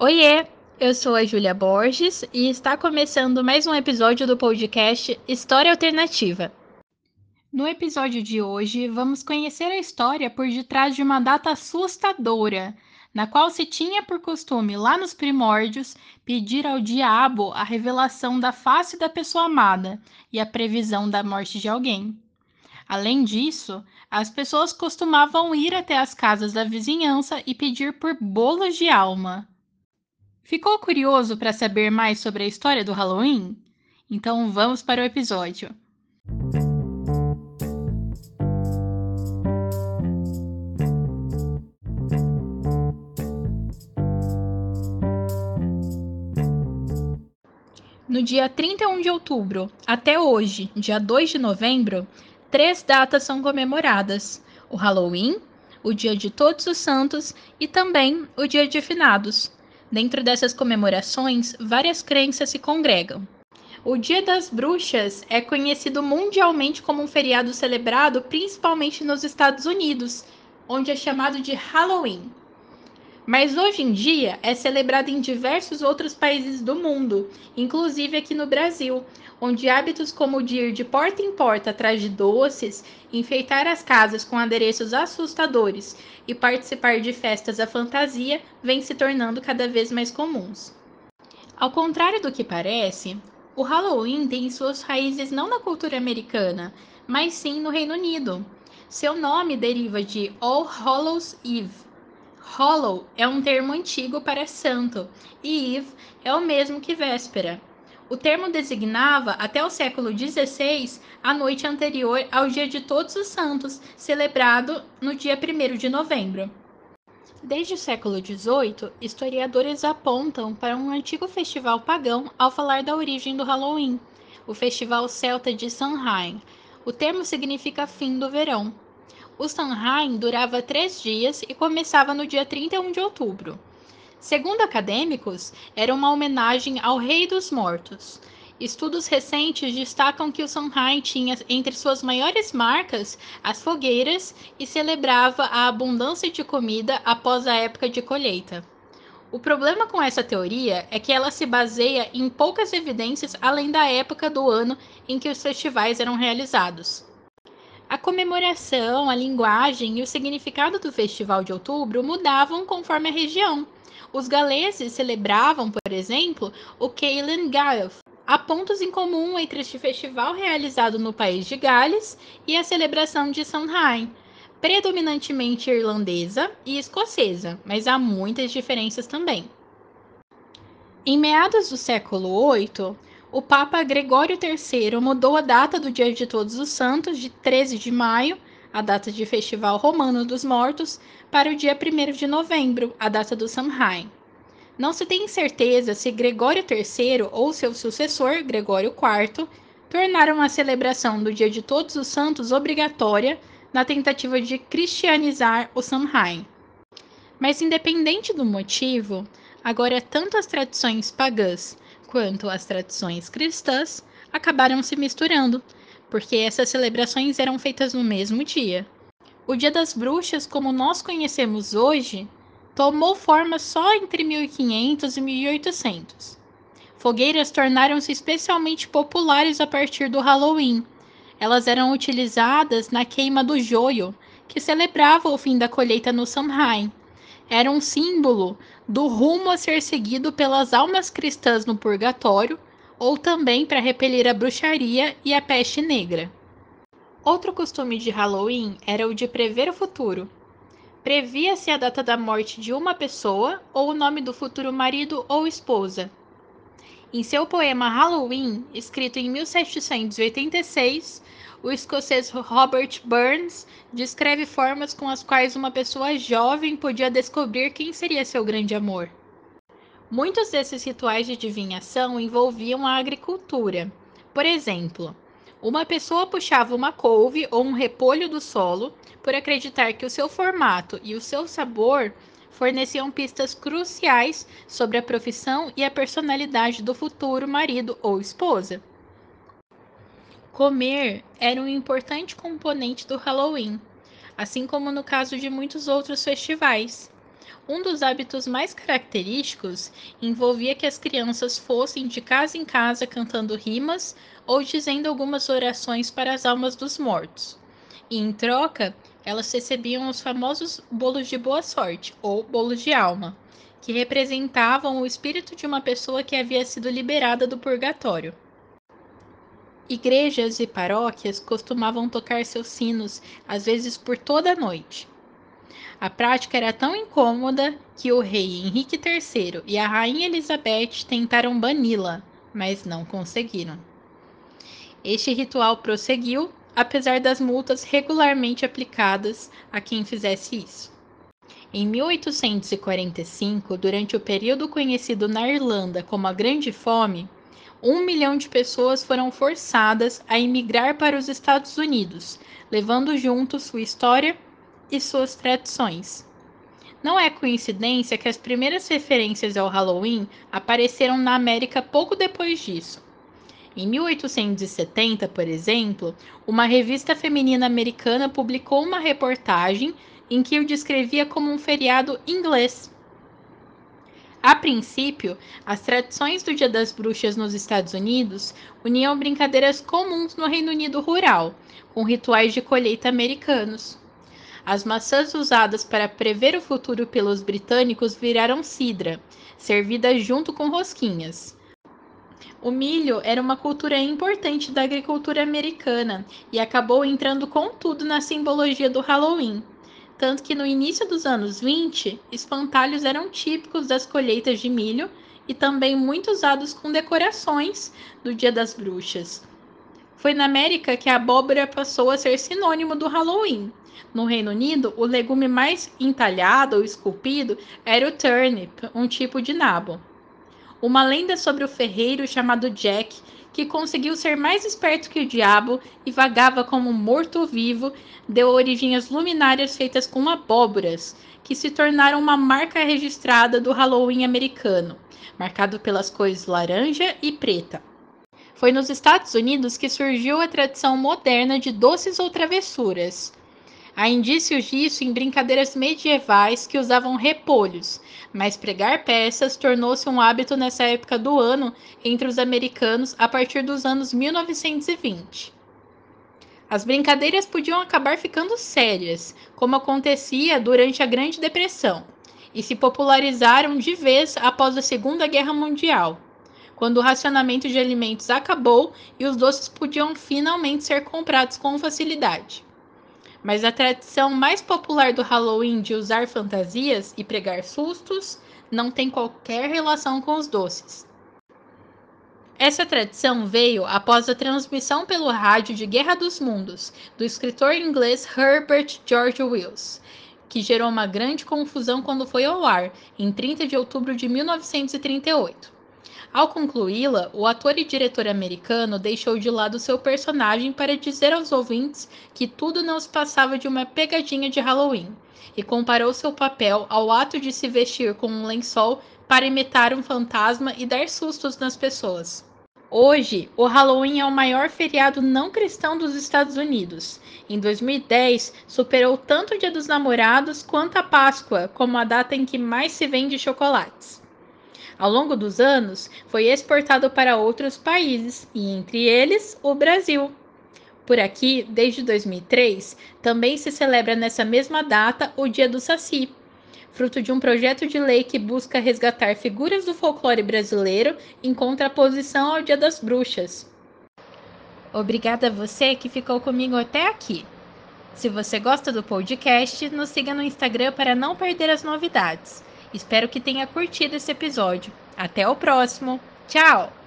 Oiê, eu sou a Júlia Borges e está começando mais um episódio do podcast História Alternativa. No episódio de hoje, vamos conhecer a história por detrás de uma data assustadora, na qual se tinha por costume, lá nos primórdios, pedir ao diabo a revelação da face da pessoa amada e a previsão da morte de alguém. Além disso, as pessoas costumavam ir até as casas da vizinhança e pedir por bolos de alma. Ficou curioso para saber mais sobre a história do Halloween? Então vamos para o episódio. No dia 31 de outubro até hoje, dia 2 de novembro, três datas são comemoradas: o Halloween, o Dia de Todos os Santos e também o Dia de Finados. Dentro dessas comemorações, várias crenças se congregam. O Dia das Bruxas é conhecido mundialmente como um feriado celebrado principalmente nos Estados Unidos, onde é chamado de Halloween. Mas hoje em dia é celebrado em diversos outros países do mundo, inclusive aqui no Brasil, onde hábitos como o de ir de porta em porta atrás de doces, enfeitar as casas com adereços assustadores e participar de festas à fantasia vêm se tornando cada vez mais comuns. Ao contrário do que parece, o Halloween tem suas raízes não na cultura americana, mas sim no Reino Unido. Seu nome deriva de All Hallows Eve. Hollow é um termo antigo para santo e Eve é o mesmo que véspera. O termo designava, até o século XVI, a noite anterior ao Dia de Todos os Santos, celebrado no dia 1 de novembro. Desde o século XVIII, historiadores apontam para um antigo festival pagão ao falar da origem do Halloween, o Festival Celta de Samhain. O termo significa fim do verão. O Samhain durava três dias e começava no dia 31 de outubro. Segundo acadêmicos, era uma homenagem ao Rei dos Mortos. Estudos recentes destacam que o Samhain tinha entre suas maiores marcas as fogueiras e celebrava a abundância de comida após a época de colheita. O problema com essa teoria é que ela se baseia em poucas evidências além da época do ano em que os festivais eram realizados. A comemoração, a linguagem e o significado do Festival de Outubro mudavam conforme a região. Os galeses celebravam, por exemplo, o Céilean Gaelf. Há pontos em comum entre este festival realizado no país de Gales e a celebração de Samhain, predominantemente irlandesa e escocesa, mas há muitas diferenças também. Em meados do século VIII, o Papa Gregório III mudou a data do Dia de Todos os Santos de 13 de maio a data de Festival Romano dos Mortos, para o dia 1 de novembro, a data do Samhain. Não se tem certeza se Gregório III ou seu sucessor, Gregório IV, tornaram a celebração do Dia de Todos os Santos obrigatória na tentativa de cristianizar o Samhain. Mas, independente do motivo, agora tanto as tradições pagãs quanto as tradições cristãs acabaram se misturando, porque essas celebrações eram feitas no mesmo dia. O Dia das Bruxas, como nós conhecemos hoje, tomou forma só entre 1500 e 1800. Fogueiras tornaram-se especialmente populares a partir do Halloween. Elas eram utilizadas na queima do joio, que celebrava o fim da colheita no Samhain. Era um símbolo do rumo a ser seguido pelas almas cristãs no purgatório ou também para repelir a bruxaria e a peste negra. Outro costume de Halloween era o de prever o futuro. Previa-se a data da morte de uma pessoa ou o nome do futuro marido ou esposa. Em seu poema Halloween, escrito em 1786, o escocês Robert Burns descreve formas com as quais uma pessoa jovem podia descobrir quem seria seu grande amor. Muitos desses rituais de adivinhação envolviam a agricultura. Por exemplo, uma pessoa puxava uma couve ou um repolho do solo por acreditar que o seu formato e o seu sabor forneciam pistas cruciais sobre a profissão e a personalidade do futuro marido ou esposa. Comer era um importante componente do Halloween, assim como no caso de muitos outros festivais. Um dos hábitos mais característicos envolvia que as crianças fossem de casa em casa cantando rimas ou dizendo algumas orações para as almas dos mortos. E em troca, elas recebiam os famosos bolos de boa sorte ou bolos de alma, que representavam o espírito de uma pessoa que havia sido liberada do purgatório. Igrejas e paróquias costumavam tocar seus sinos, às vezes por toda a noite. A prática era tão incômoda que o rei Henrique III e a rainha Elizabeth tentaram bani-la, mas não conseguiram. Este ritual prosseguiu, apesar das multas regularmente aplicadas a quem fizesse isso. Em 1845, durante o período conhecido na Irlanda como a Grande Fome, um milhão de pessoas foram forçadas a emigrar para os Estados Unidos, levando junto sua história e suas tradições. Não é coincidência que as primeiras referências ao Halloween apareceram na América pouco depois disso. Em 1870, por exemplo, uma revista feminina americana publicou uma reportagem em que o descrevia como um feriado inglês. A princípio, as tradições do Dia das Bruxas nos Estados Unidos uniam brincadeiras comuns no Reino Unido rural, com rituais de colheita americanos. As maçãs usadas para prever o futuro pelos britânicos viraram cidra, servida junto com rosquinhas. O milho era uma cultura importante da agricultura americana e acabou entrando com tudo na simbologia do Halloween. Tanto que no início dos anos 20, espantalhos eram típicos das colheitas de milho e também muito usados com decorações do Dia das Bruxas. Foi na América que a abóbora passou a ser sinônimo do Halloween. No Reino Unido, o legume mais entalhado ou esculpido era o turnip, um tipo de nabo. Uma lenda sobre o ferreiro chamado Jack, que conseguiu ser mais esperto que o diabo e vagava como morto-vivo, deu origem às luminárias feitas com abóboras, que se tornaram uma marca registrada do Halloween americano, marcado pelas cores laranja e preta. Foi nos Estados Unidos que surgiu a tradição moderna de doces ou travessuras. Há indícios disso em brincadeiras medievais que usavam repolhos, mas pregar peças tornou-se um hábito nessa época do ano entre os americanos a partir dos anos 1920. As brincadeiras podiam acabar ficando sérias, como acontecia durante a Grande Depressão, e se popularizaram de vez após a Segunda Guerra Mundial quando o racionamento de alimentos acabou e os doces podiam finalmente ser comprados com facilidade. Mas a tradição mais popular do Halloween de usar fantasias e pregar sustos não tem qualquer relação com os doces. Essa tradição veio após a transmissão pelo rádio de Guerra dos Mundos, do escritor inglês Herbert George Wells, que gerou uma grande confusão quando foi ao ar, em 30 de outubro de 1938. Ao concluí-la, o ator e diretor americano deixou de lado seu personagem para dizer aos ouvintes que tudo não se passava de uma pegadinha de Halloween, e comparou seu papel ao ato de se vestir com um lençol para imitar um fantasma e dar sustos nas pessoas. Hoje, o Halloween é o maior feriado não cristão dos Estados Unidos. Em 2010, superou tanto o Dia dos Namorados quanto a Páscoa como a data em que mais se vende chocolates. Ao longo dos anos, foi exportado para outros países, e entre eles o Brasil. Por aqui, desde 2003, também se celebra nessa mesma data o Dia do Saci, fruto de um projeto de lei que busca resgatar figuras do folclore brasileiro em contraposição ao Dia das Bruxas. Obrigada a você que ficou comigo até aqui. Se você gosta do podcast, nos siga no Instagram para não perder as novidades. Espero que tenha curtido esse episódio. Até o próximo. Tchau!